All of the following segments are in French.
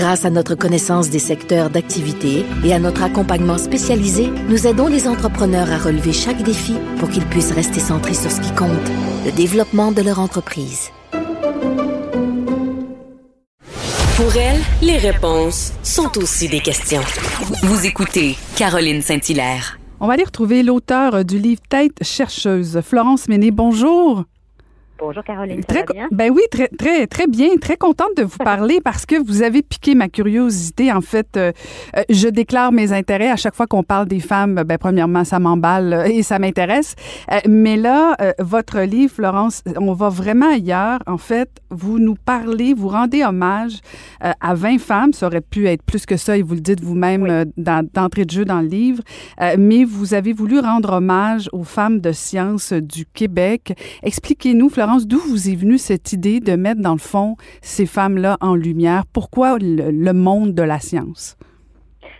Grâce à notre connaissance des secteurs d'activité et à notre accompagnement spécialisé, nous aidons les entrepreneurs à relever chaque défi pour qu'ils puissent rester centrés sur ce qui compte, le développement de leur entreprise. Pour elle, les réponses sont aussi des questions. Vous écoutez Caroline Saint-Hilaire. On va aller retrouver l'auteur du livre Tête chercheuse, Florence Méné. Bonjour. Bonjour Caroline, très, ça va bien? Ben oui, très, très, très bien. Très contente de vous parler parce que vous avez piqué ma curiosité. En fait, euh, euh, je déclare mes intérêts à chaque fois qu'on parle des femmes. Ben, premièrement, ça m'emballe euh, et ça m'intéresse. mais là, votre livre, Florence, on va vraiment ailleurs. En fait, vous nous parlez, vous rendez hommage à 20 femmes. Ça aurait pu être plus que ça et vous le dites vous-même d'entrée de jeu dans le livre. mais vous avez voulu rendre hommage aux femmes de science du Québec. Expliquez-nous, Florence, d'où vous est venue cette idée de mettre, dans le fond, ces femmes-là en lumière? Pourquoi le, monde de la science?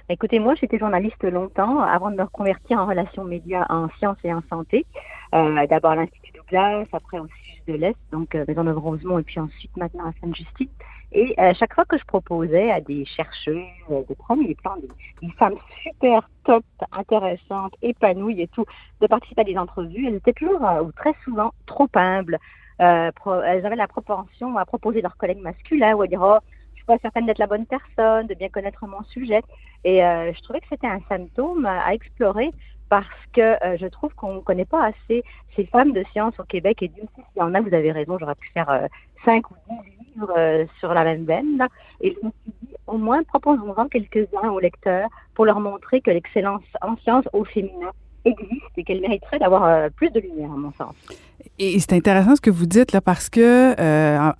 Écoutez, moi, j'étais journaliste longtemps avant de me reconvertir en relations médias en sciences et en santé. Euh, d'abord à l'Institut Douglas, après au Sud de l'Est, donc euh, Maison de Rosemont, et puis ensuite maintenant à Sainte-Justine. Et euh, chaque fois que je proposais à des chercheurs de premier plan, des, des, femmes super top, intéressantes, épanouies et tout, de participer à des entrevues, elles étaient toujours ou très souvent trop humbles, euh, elles avaient la propension à proposer leurs collègues masculins ou à dire oh, je suis pas certaine d'être la bonne personne, de bien connaître mon sujet. Et euh, je trouvais que c'était un symptôme à, explorer parce que euh, je trouve qu'on ne connaît pas assez ces femmes de science au Québec. Et Dieu sait s'il y en a, vous avez raison, j'aurais pu faire cinq ou livres sur la même veine. Et je me suis dit, au moins, proposons-en quelques-uns aux lecteurs pour leur montrer que l'excellence en science au féminin existe et qu'elle mériterait d'avoir plus de lumière, à mon sens. Et c'est intéressant ce que vous dites là parce que euh,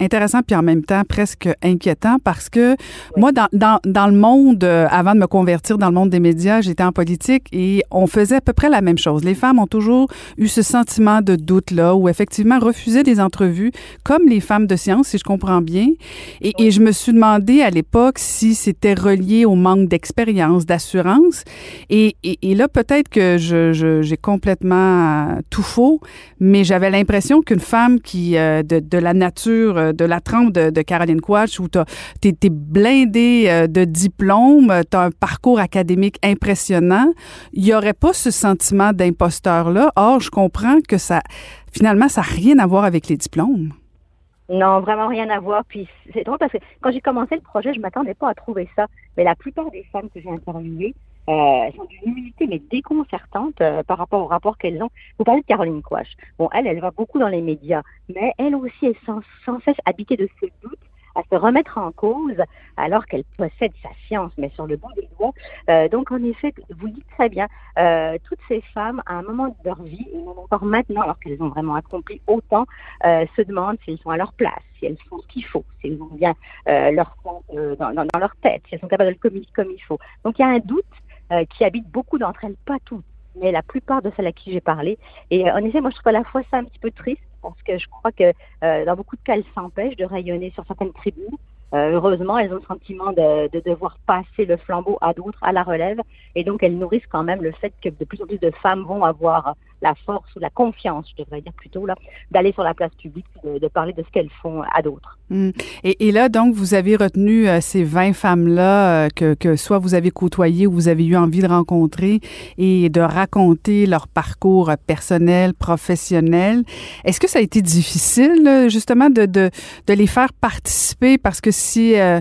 intéressant puis en même temps presque inquiétant parce que moi dans, dans, dans, le monde euh, avant de me convertir dans le monde des médias j'étais en politique et on faisait à peu près la même chose. Les femmes ont toujours eu ce sentiment de doute là où effectivement refusaient des entrevues comme les femmes de science si je comprends bien. Et, et je me suis demandé à l'époque si c'était relié au manque d'expérience d'assurance. Et, et, et, là peut-être que je, j'ai complètement tout faux mais j'avais l'impression qu'une femme qui, euh, de, de, la nature, euh, de la trempe de, Caroline Quatch, où tu es, blindée euh, de diplômes, tu as un parcours académique impressionnant, il n'y aurait pas ce sentiment d'imposteur-là. Or, je comprends que ça, finalement, ça n'a rien à voir avec les diplômes. Non, vraiment rien à voir. Puis c'est drôle parce que quand j'ai commencé le projet, je m'attendais pas à trouver ça. Mais la plupart des femmes que j'ai interviewées, euh, sont d'une humilité mais déconcertante euh, par rapport au rapport qu'elles ont. Vous parlez de Caroline Quash. Bon, elle, elle va beaucoup dans les médias, mais elle aussi est sans, sans cesse habitée de ce doute à se remettre en cause alors qu'elle possède sa science, mais sur le bout des doigts. Euh, donc, en effet, vous dites très bien, euh, toutes ces femmes, à un moment de leur vie, et même encore maintenant, alors qu'elles ont vraiment accompli autant, euh, se demandent si elles sont à leur place, si elles font ce qu'il faut, si elles ont bien euh, leur euh, dans, dans, dans, leur tête, si elles sont capables de le communiquer comme il faut. Donc, il y a un doute euh, qui habite beaucoup d'entre elles, pas toutes, mais la plupart de celles à qui j'ai parlé. Et euh, en effet, moi, je trouve à la fois ça un petit peu triste, parce que je crois que euh, dans beaucoup de cas, elles s'empêchent de rayonner sur certaines tribunes. Euh, heureusement, elles ont le sentiment de, de, devoir passer le flambeau à d'autres, à la relève, et donc elles nourrissent quand même le fait que de plus en plus de femmes vont avoir la force ou la confiance, je devrais dire plutôt, d'aller sur la place publique, de, parler de ce qu'elles font à d'autres. Mmh. Et, là, donc, vous avez retenu euh, ces 20 femmes-là euh, que, que soit vous avez côtoyées ou vous avez eu envie de rencontrer et de raconter leur parcours personnel, professionnel. Est-ce que ça a été difficile, justement, de, de, les faire participer? Parce que si euh,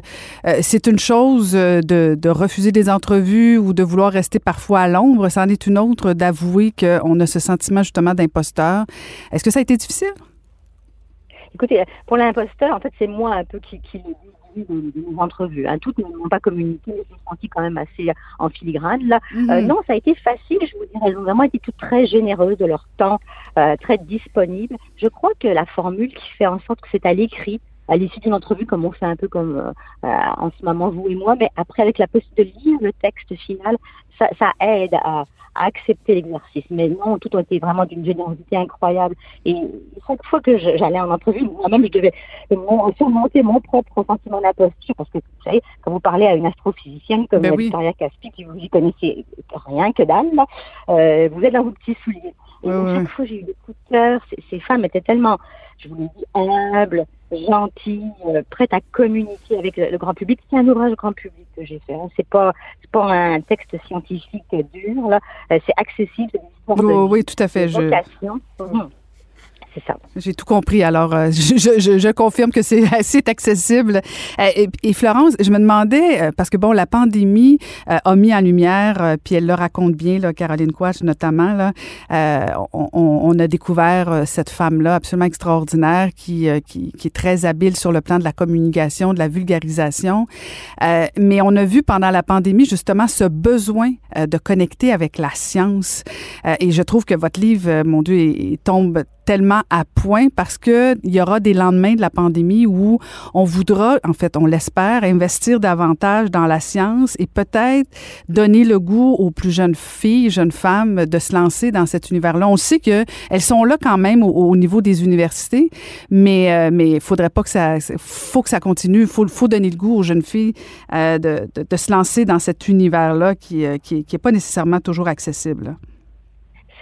c'est une chose de, de refuser des entrevues ou de vouloir rester parfois à l'ombre, c'en est une autre d'avouer qu'on a ce sentiment, justement, d'imposteur. Est-ce que ça a été difficile? Écoutez, pour l'imposteur, en fait, c'est moi un peu qui, qui de nos entrevues. Hein. Toutes ne m'ont pas communiqué, mais je senti quand même assez en filigrane. Là. -hmm. euh, non, ça a été facile, je vous dirais. Elles ont vraiment été toutes très généreuses de leur temps, euh, très disponibles. Je crois que la formule qui fait en sorte que c'est à l'écrit, à l'issue d'une entrevue, comme on fait un peu comme euh, en ce moment vous et moi, mais après avec la possibilité de lire le texte final, ça, ça aide à, à accepter l'exercice. Mais non, tout a été vraiment d'une générosité incroyable. Et chaque fois que j'allais en entrevue, moi-même, je devais surmonter mon propre sentiment d'imposture parce que, vous savez, quand vous parlez à une astrophysicienne comme ben Victoria Caspi, qui vous y connaissez rien que dalle, euh, vous êtes dans vos petits souliers. Et chaque fois, j'ai eu des coups de cœur. Ces, femmes étaient tellement, je vous l'ai dit, humbles, gentilles, euh, prêtes à communiquer avec le, grand public. C'est un ouvrage grand public que j'ai fait. Hein. C'est pas, c'est pas un texte scientifique dur. Là, euh, c'est accessible. C'est oh, de oui, tout à fait. Je... J'ai tout compris. Alors, euh, je, confirme que c'est assez accessible. Euh, et, Florence, je me demandais, euh, parce que bon, la pandémie a mis en lumière, puis elle le raconte bien, là, Caroline Quach notamment, là, on, a découvert cette femme-là absolument extraordinaire qui, qui, qui, est très habile sur le plan de la communication, de la vulgarisation. mais on a vu pendant la pandémie justement ce besoin de connecter avec la science. et je trouve que votre livre, mon Dieu, tombe tellement à point parce que il y aura des lendemains de la pandémie où on voudra, en fait, on l'espère, investir davantage dans la science et peut-être donner le goût aux plus jeunes filles, jeunes femmes de se lancer dans cet univers-là. On sait que elles sont là quand même au, niveau des universités, mais euh, mais faudrait pas que ça, faut que ça continue. Faut faut donner le goût aux jeunes filles euh, de, de, de, se lancer dans cet univers-là qui euh, qui, qui est pas nécessairement toujours accessible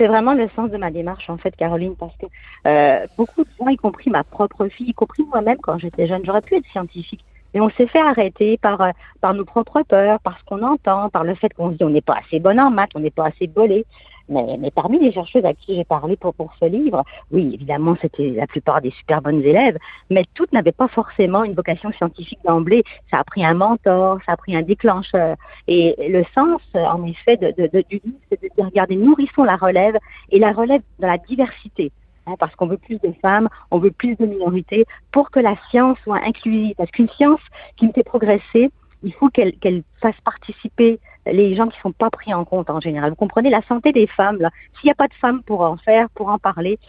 c'est vraiment le sens de ma démarche, en fait, Caroline, parce que euh, beaucoup de gens, y compris ma propre fille, y compris moi-même quand j'étais jeune, j'aurais pu être scientifique. Mais on s'est fait arrêter par, euh, par nos propres peurs, par ce qu'on entend, par le fait qu'on se dit on n'est pas assez bon en maths, on n'est pas assez bolé. Mais, parmi les chercheuses à qui j'ai parlé pour, ce livre, oui, évidemment, c'était la plupart des super bonnes élèves, mais toutes n'avaient pas forcément une vocation scientifique d'emblée. Ça a pris un mentor, ça a pris un déclencheur. Et le sens, en effet, du livre, c'est de regarder, nourrissons la relève, et la relève dans la diversité. Hein, parce qu'on veut plus de femmes, on veut plus de minorités, pour que la science soit inclusive. Parce qu'une science qui me fait progresser, il faut qu'elle fasse participer les gens qui sont pas pris en compte en général. Vous comprenez la santé des femmes là. S'il n'y a pas de femmes pour en faire, pour en parler,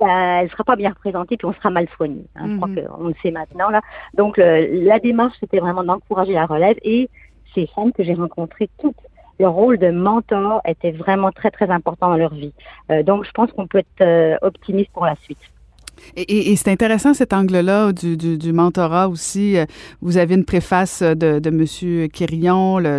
bah, elle sera pas bien représentée puis on sera mal soigné. Hein. Je crois mhm. qu'on le sait maintenant là. Donc la démarche c'était vraiment d'encourager la relève et ces femmes que j'ai rencontrées toutes le rôle de mentor était vraiment très, très important dans leur vie. Euh, donc, je pense qu'on peut être euh, optimiste pour la suite. Et, et, c'est intéressant cet angle-là du, du, du, mentorat aussi. Vous avez une préface de, de M. Quirion, le,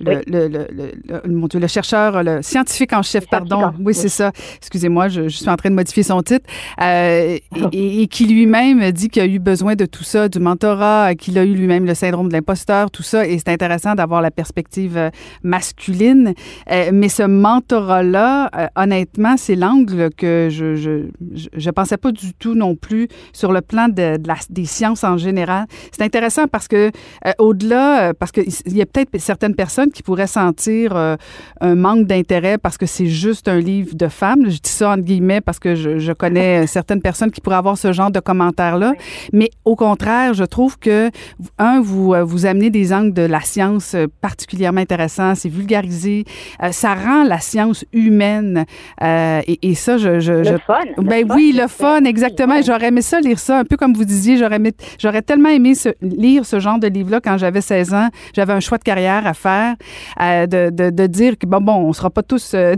le, le, le, mon Dieu, le chercheur, le scientifique en chef, pardon. Oui, c'est ça. Excusez-moi, je, je, suis en train de modifier son titre. Euh, et, et, qui lui-même dit qu'il a eu besoin de tout ça, du mentorat, qu'il a eu lui-même le syndrome de l'imposteur, tout ça. Et c'est intéressant d'avoir la perspective euh, masculine. Euh, mais ce mentorat-là, euh, honnêtement, c'est l'angle que je, je, je pensais pas du tout non plus sur le plan de, de la, des sciences en général. C'est intéressant parce que euh, au-delà, euh, parce qu'il y a peut-être certaines personnes qui pourraient sentir euh, un manque d'intérêt parce que c'est juste un livre de femmes. Je dis ça entre guillemets parce que je, je connais certaines personnes qui pourraient avoir ce genre de commentaires-là. Mais au contraire, je trouve que, un, vous, vous amenez des angles de la science particulièrement intéressants, c'est vulgarisé, ça rend la science humaine. Et, et, ça, je... je, le fun. Ben le oui, le fun exactement. J'aurais aimé ça, lire ça, un peu comme vous disiez. J'aurais, j'aurais tellement aimé lire ce genre de livre-là quand j'avais 16 ans. J'avais un choix de carrière à faire, euh, de, de, de, dire que, bon, bon, on sera pas tous euh,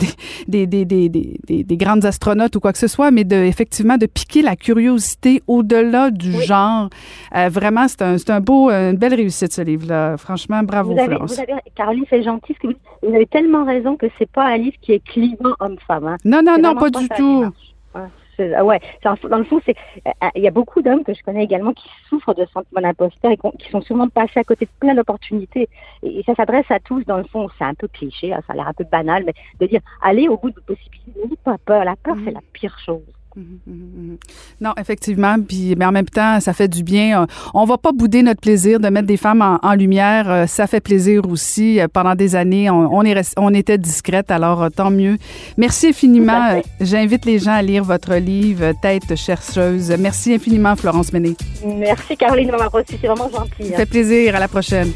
des, des, des, des, des, grandes astronautes ou quoi que ce soit, mais de, effectivement de piquer la curiosité au-delà du genre. Euh, vraiment, c'est un, c'est un beau, une belle réussite, ce livre-là. Franchement, bravo, vous avez, Florence. Vous avez, Caroline, c'est gentil. Ce que vous, vous, avez tellement raison que c'est pas un livre qui est clivant homme-femme. Hein. Non, non, non, pas, pas du tout. Ah ouais, dans le fond, c'est euh, euh, il y a beaucoup d'hommes que je connais également qui souffrent de sentiment d'imposteur et qui sont sûrement passés à côté de plein d'opportunités. Et, ça s'adresse à tous, dans le fond, c'est un peu cliché, hein, ça a l'air un peu banal, mais de dire allez au bout de vos possibilités, n'ayez pas peur. La peur, c'est mmh. la pire chose. Mmh, mmh, non, effectivement. Puis, mais en même temps, ça fait du bien. On va pas bouder notre plaisir de mettre des femmes en, lumière. Ça fait plaisir aussi. Pendant des années, on, est on était discrète, alors tant mieux. Merci infiniment. J'invite les gens à lire votre livre Tête chercheuse. Merci infiniment, Florence Méné. Merci, Caroline, de m'avoir reçu. C'est vraiment gentil. Ça fait plaisir. À la prochaine.